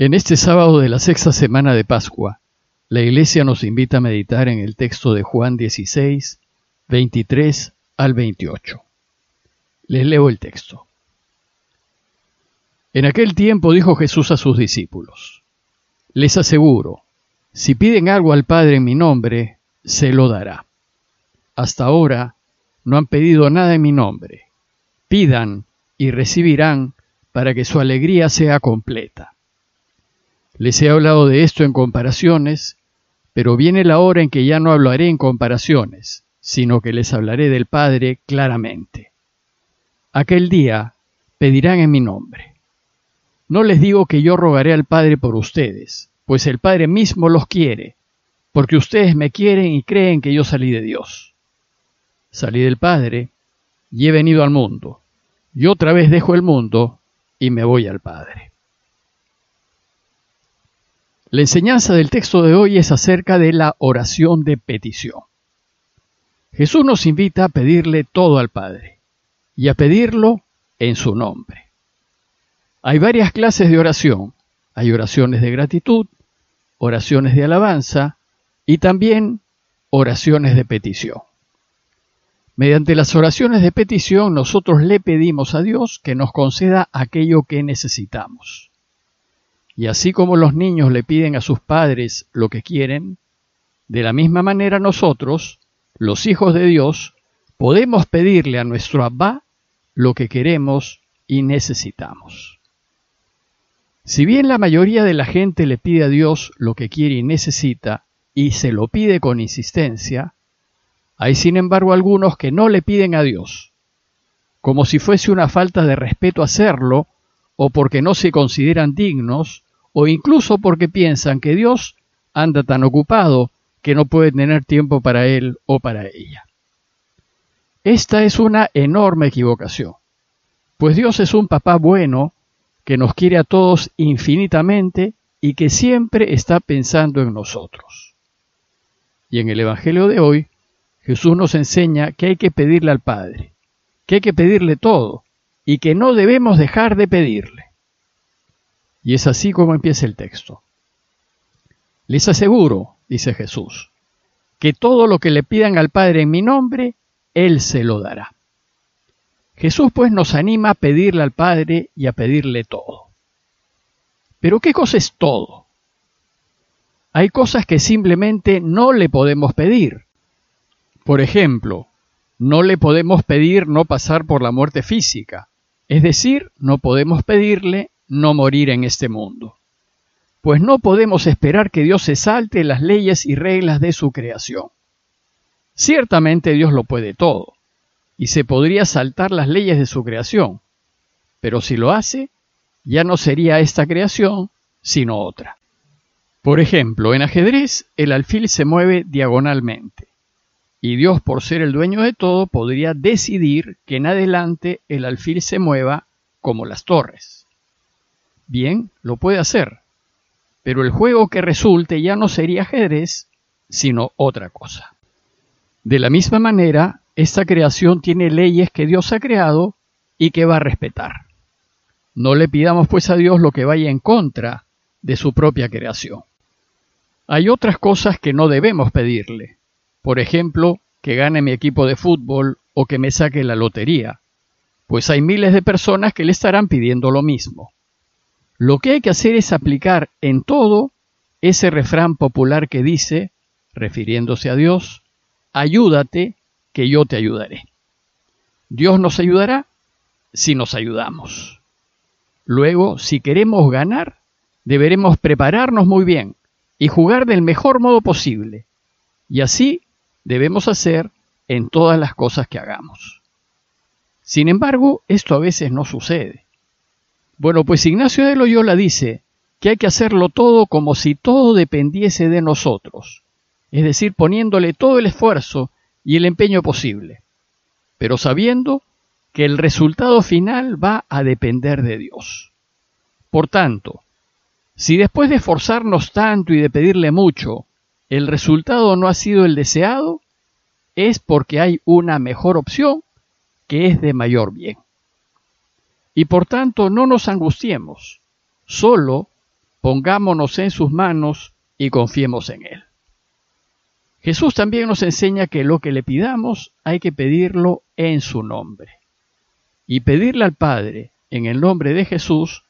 En este sábado de la sexta semana de Pascua, la Iglesia nos invita a meditar en el texto de Juan 16, 23 al 28. Les leo el texto. En aquel tiempo dijo Jesús a sus discípulos, Les aseguro, si piden algo al Padre en mi nombre, se lo dará. Hasta ahora no han pedido nada en mi nombre. Pidan y recibirán para que su alegría sea completa. Les he hablado de esto en comparaciones, pero viene la hora en que ya no hablaré en comparaciones, sino que les hablaré del Padre claramente. Aquel día pedirán en mi nombre. No les digo que yo rogaré al Padre por ustedes, pues el Padre mismo los quiere, porque ustedes me quieren y creen que yo salí de Dios. Salí del Padre y he venido al mundo, y otra vez dejo el mundo y me voy al Padre. La enseñanza del texto de hoy es acerca de la oración de petición. Jesús nos invita a pedirle todo al Padre y a pedirlo en su nombre. Hay varias clases de oración. Hay oraciones de gratitud, oraciones de alabanza y también oraciones de petición. Mediante las oraciones de petición nosotros le pedimos a Dios que nos conceda aquello que necesitamos. Y así como los niños le piden a sus padres lo que quieren, de la misma manera nosotros, los hijos de Dios, podemos pedirle a nuestro Abba lo que queremos y necesitamos. Si bien la mayoría de la gente le pide a Dios lo que quiere y necesita, y se lo pide con insistencia, hay sin embargo algunos que no le piden a Dios, como si fuese una falta de respeto hacerlo, o porque no se consideran dignos, o incluso porque piensan que Dios anda tan ocupado que no puede tener tiempo para él o para ella. Esta es una enorme equivocación, pues Dios es un papá bueno que nos quiere a todos infinitamente y que siempre está pensando en nosotros. Y en el Evangelio de hoy, Jesús nos enseña que hay que pedirle al Padre, que hay que pedirle todo y que no debemos dejar de pedirle. Y es así como empieza el texto. Les aseguro, dice Jesús, que todo lo que le pidan al Padre en mi nombre, Él se lo dará. Jesús pues nos anima a pedirle al Padre y a pedirle todo. Pero ¿qué cosa es todo? Hay cosas que simplemente no le podemos pedir. Por ejemplo, no le podemos pedir no pasar por la muerte física, es decir, no podemos pedirle no morir en este mundo. Pues no podemos esperar que Dios se salte las leyes y reglas de su creación. Ciertamente Dios lo puede todo, y se podría saltar las leyes de su creación, pero si lo hace, ya no sería esta creación, sino otra. Por ejemplo, en ajedrez el alfil se mueve diagonalmente, y Dios, por ser el dueño de todo, podría decidir que en adelante el alfil se mueva como las torres. Bien, lo puede hacer, pero el juego que resulte ya no sería ajedrez, sino otra cosa. De la misma manera, esta creación tiene leyes que Dios ha creado y que va a respetar. No le pidamos pues a Dios lo que vaya en contra de su propia creación. Hay otras cosas que no debemos pedirle. Por ejemplo, que gane mi equipo de fútbol o que me saque la lotería, pues hay miles de personas que le estarán pidiendo lo mismo. Lo que hay que hacer es aplicar en todo ese refrán popular que dice, refiriéndose a Dios, ayúdate que yo te ayudaré. Dios nos ayudará si nos ayudamos. Luego, si queremos ganar, deberemos prepararnos muy bien y jugar del mejor modo posible. Y así debemos hacer en todas las cosas que hagamos. Sin embargo, esto a veces no sucede. Bueno, pues Ignacio de Loyola dice que hay que hacerlo todo como si todo dependiese de nosotros, es decir, poniéndole todo el esfuerzo y el empeño posible, pero sabiendo que el resultado final va a depender de Dios. Por tanto, si después de esforzarnos tanto y de pedirle mucho, el resultado no ha sido el deseado, es porque hay una mejor opción que es de mayor bien. Y por tanto no nos angustiemos, solo pongámonos en sus manos y confiemos en Él. Jesús también nos enseña que lo que le pidamos hay que pedirlo en su nombre. Y pedirle al Padre en el nombre de Jesús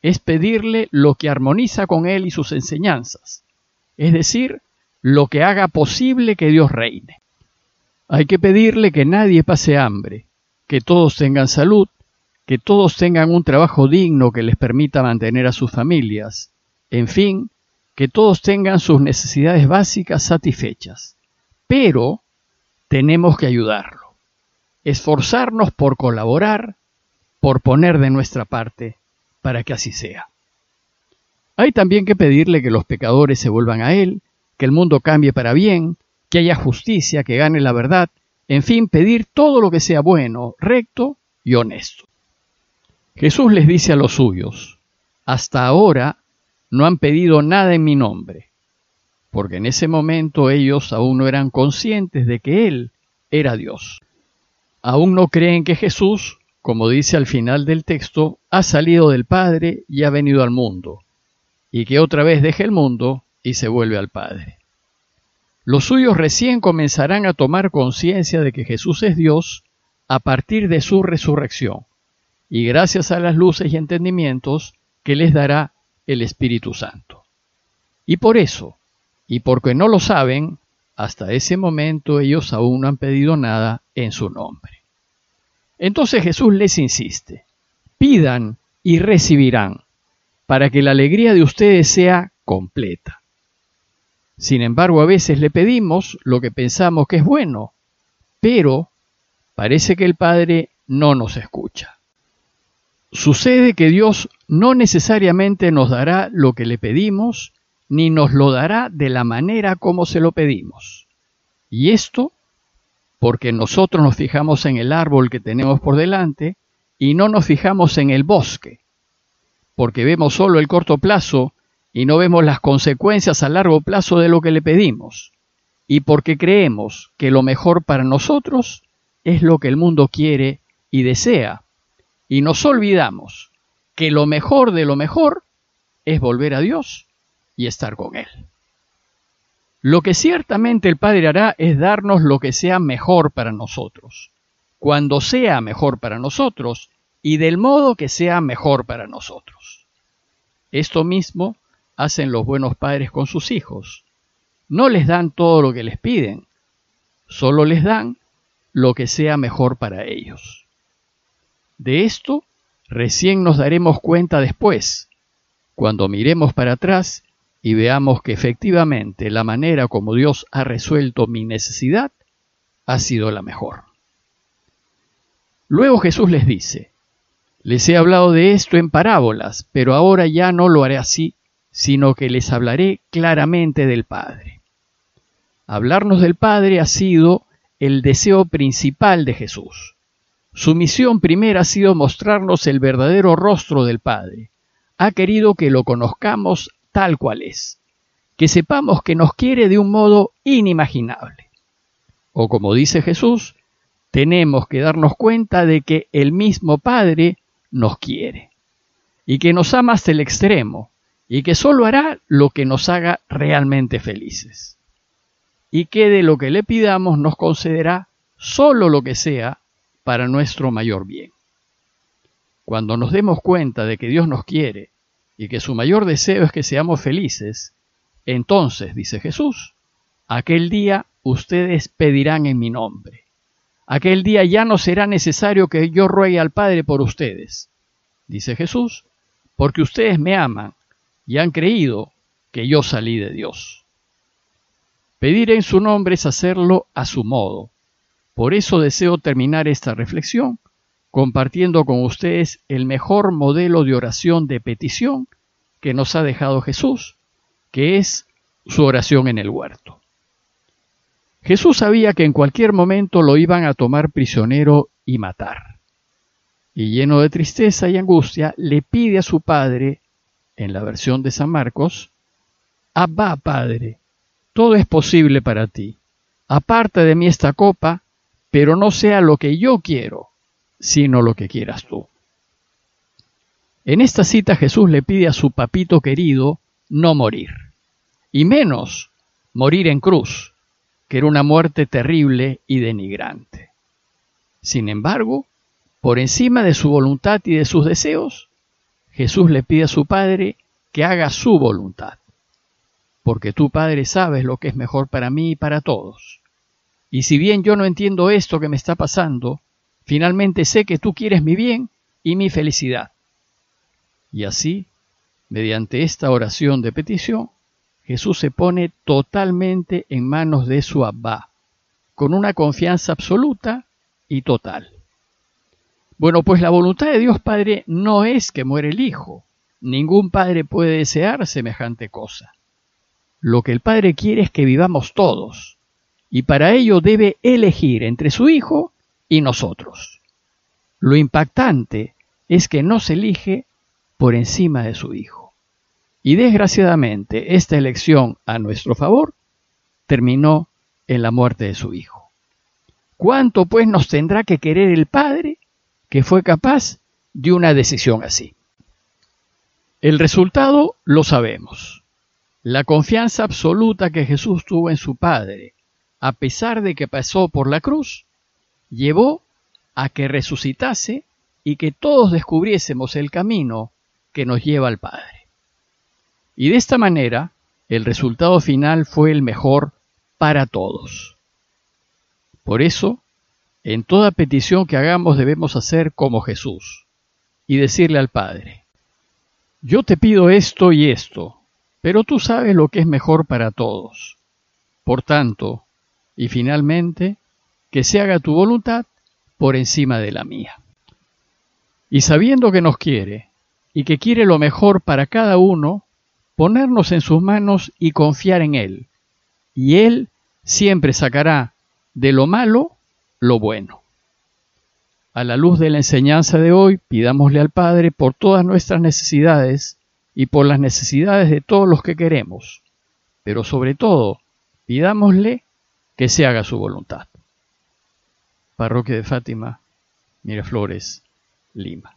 es pedirle lo que armoniza con Él y sus enseñanzas, es decir, lo que haga posible que Dios reine. Hay que pedirle que nadie pase hambre, que todos tengan salud, que todos tengan un trabajo digno que les permita mantener a sus familias, en fin, que todos tengan sus necesidades básicas satisfechas. Pero tenemos que ayudarlo, esforzarnos por colaborar, por poner de nuestra parte, para que así sea. Hay también que pedirle que los pecadores se vuelvan a Él, que el mundo cambie para bien, que haya justicia, que gane la verdad, en fin, pedir todo lo que sea bueno, recto y honesto. Jesús les dice a los suyos, hasta ahora no han pedido nada en mi nombre, porque en ese momento ellos aún no eran conscientes de que Él era Dios. Aún no creen que Jesús, como dice al final del texto, ha salido del Padre y ha venido al mundo, y que otra vez deja el mundo y se vuelve al Padre. Los suyos recién comenzarán a tomar conciencia de que Jesús es Dios a partir de su resurrección, y gracias a las luces y entendimientos que les dará el Espíritu Santo. Y por eso, y porque no lo saben, hasta ese momento ellos aún no han pedido nada en su nombre. Entonces Jesús les insiste, pidan y recibirán, para que la alegría de ustedes sea completa. Sin embargo, a veces le pedimos lo que pensamos que es bueno, pero parece que el Padre no nos escucha. Sucede que Dios no necesariamente nos dará lo que le pedimos, ni nos lo dará de la manera como se lo pedimos. Y esto porque nosotros nos fijamos en el árbol que tenemos por delante y no nos fijamos en el bosque, porque vemos solo el corto plazo y no vemos las consecuencias a largo plazo de lo que le pedimos, y porque creemos que lo mejor para nosotros es lo que el mundo quiere y desea, y nos olvidamos que lo mejor de lo mejor es volver a Dios y estar con Él. Lo que ciertamente el Padre hará es darnos lo que sea mejor para nosotros, cuando sea mejor para nosotros y del modo que sea mejor para nosotros. Esto mismo hacen los buenos padres con sus hijos. No les dan todo lo que les piden, solo les dan lo que sea mejor para ellos. De esto Recién nos daremos cuenta después, cuando miremos para atrás y veamos que efectivamente la manera como Dios ha resuelto mi necesidad ha sido la mejor. Luego Jesús les dice, les he hablado de esto en parábolas, pero ahora ya no lo haré así, sino que les hablaré claramente del Padre. Hablarnos del Padre ha sido el deseo principal de Jesús. Su misión primera ha sido mostrarnos el verdadero rostro del Padre. Ha querido que lo conozcamos tal cual es, que sepamos que nos quiere de un modo inimaginable. O como dice Jesús, tenemos que darnos cuenta de que el mismo Padre nos quiere, y que nos ama hasta el extremo, y que solo hará lo que nos haga realmente felices, y que de lo que le pidamos nos concederá solo lo que sea para nuestro mayor bien. Cuando nos demos cuenta de que Dios nos quiere y que su mayor deseo es que seamos felices, entonces, dice Jesús, aquel día ustedes pedirán en mi nombre. Aquel día ya no será necesario que yo ruegue al Padre por ustedes, dice Jesús, porque ustedes me aman y han creído que yo salí de Dios. Pedir en su nombre es hacerlo a su modo, por eso deseo terminar esta reflexión compartiendo con ustedes el mejor modelo de oración de petición que nos ha dejado Jesús, que es su oración en el huerto. Jesús sabía que en cualquier momento lo iban a tomar prisionero y matar. Y lleno de tristeza y angustia, le pide a su padre, en la versión de San Marcos, Abba, Padre, todo es posible para ti. Aparta de mí esta copa, pero no sea lo que yo quiero, sino lo que quieras tú. En esta cita Jesús le pide a su papito querido no morir, y menos morir en cruz, que era una muerte terrible y denigrante. Sin embargo, por encima de su voluntad y de sus deseos, Jesús le pide a su Padre que haga su voluntad, porque tú, Padre, sabes lo que es mejor para mí y para todos. Y si bien yo no entiendo esto que me está pasando, finalmente sé que tú quieres mi bien y mi felicidad. Y así, mediante esta oración de petición, Jesús se pone totalmente en manos de su Abba, con una confianza absoluta y total. Bueno, pues la voluntad de Dios Padre no es que muere el Hijo. Ningún padre puede desear semejante cosa. Lo que el Padre quiere es que vivamos todos, y para ello debe elegir entre su Hijo y nosotros. Lo impactante es que no se elige por encima de su Hijo. Y desgraciadamente esta elección a nuestro favor terminó en la muerte de su Hijo. ¿Cuánto pues nos tendrá que querer el Padre que fue capaz de una decisión así? El resultado lo sabemos. La confianza absoluta que Jesús tuvo en su Padre, a pesar de que pasó por la cruz, llevó a que resucitase y que todos descubriésemos el camino que nos lleva al Padre. Y de esta manera, el resultado final fue el mejor para todos. Por eso, en toda petición que hagamos debemos hacer como Jesús y decirle al Padre, yo te pido esto y esto, pero tú sabes lo que es mejor para todos. Por tanto, y finalmente, que se haga tu voluntad por encima de la mía. Y sabiendo que nos quiere, y que quiere lo mejor para cada uno, ponernos en sus manos y confiar en Él. Y Él siempre sacará de lo malo lo bueno. A la luz de la enseñanza de hoy, pidámosle al Padre por todas nuestras necesidades y por las necesidades de todos los que queremos, pero sobre todo, pidámosle que se haga su voluntad. Parroquia de Fátima, Miraflores, Lima.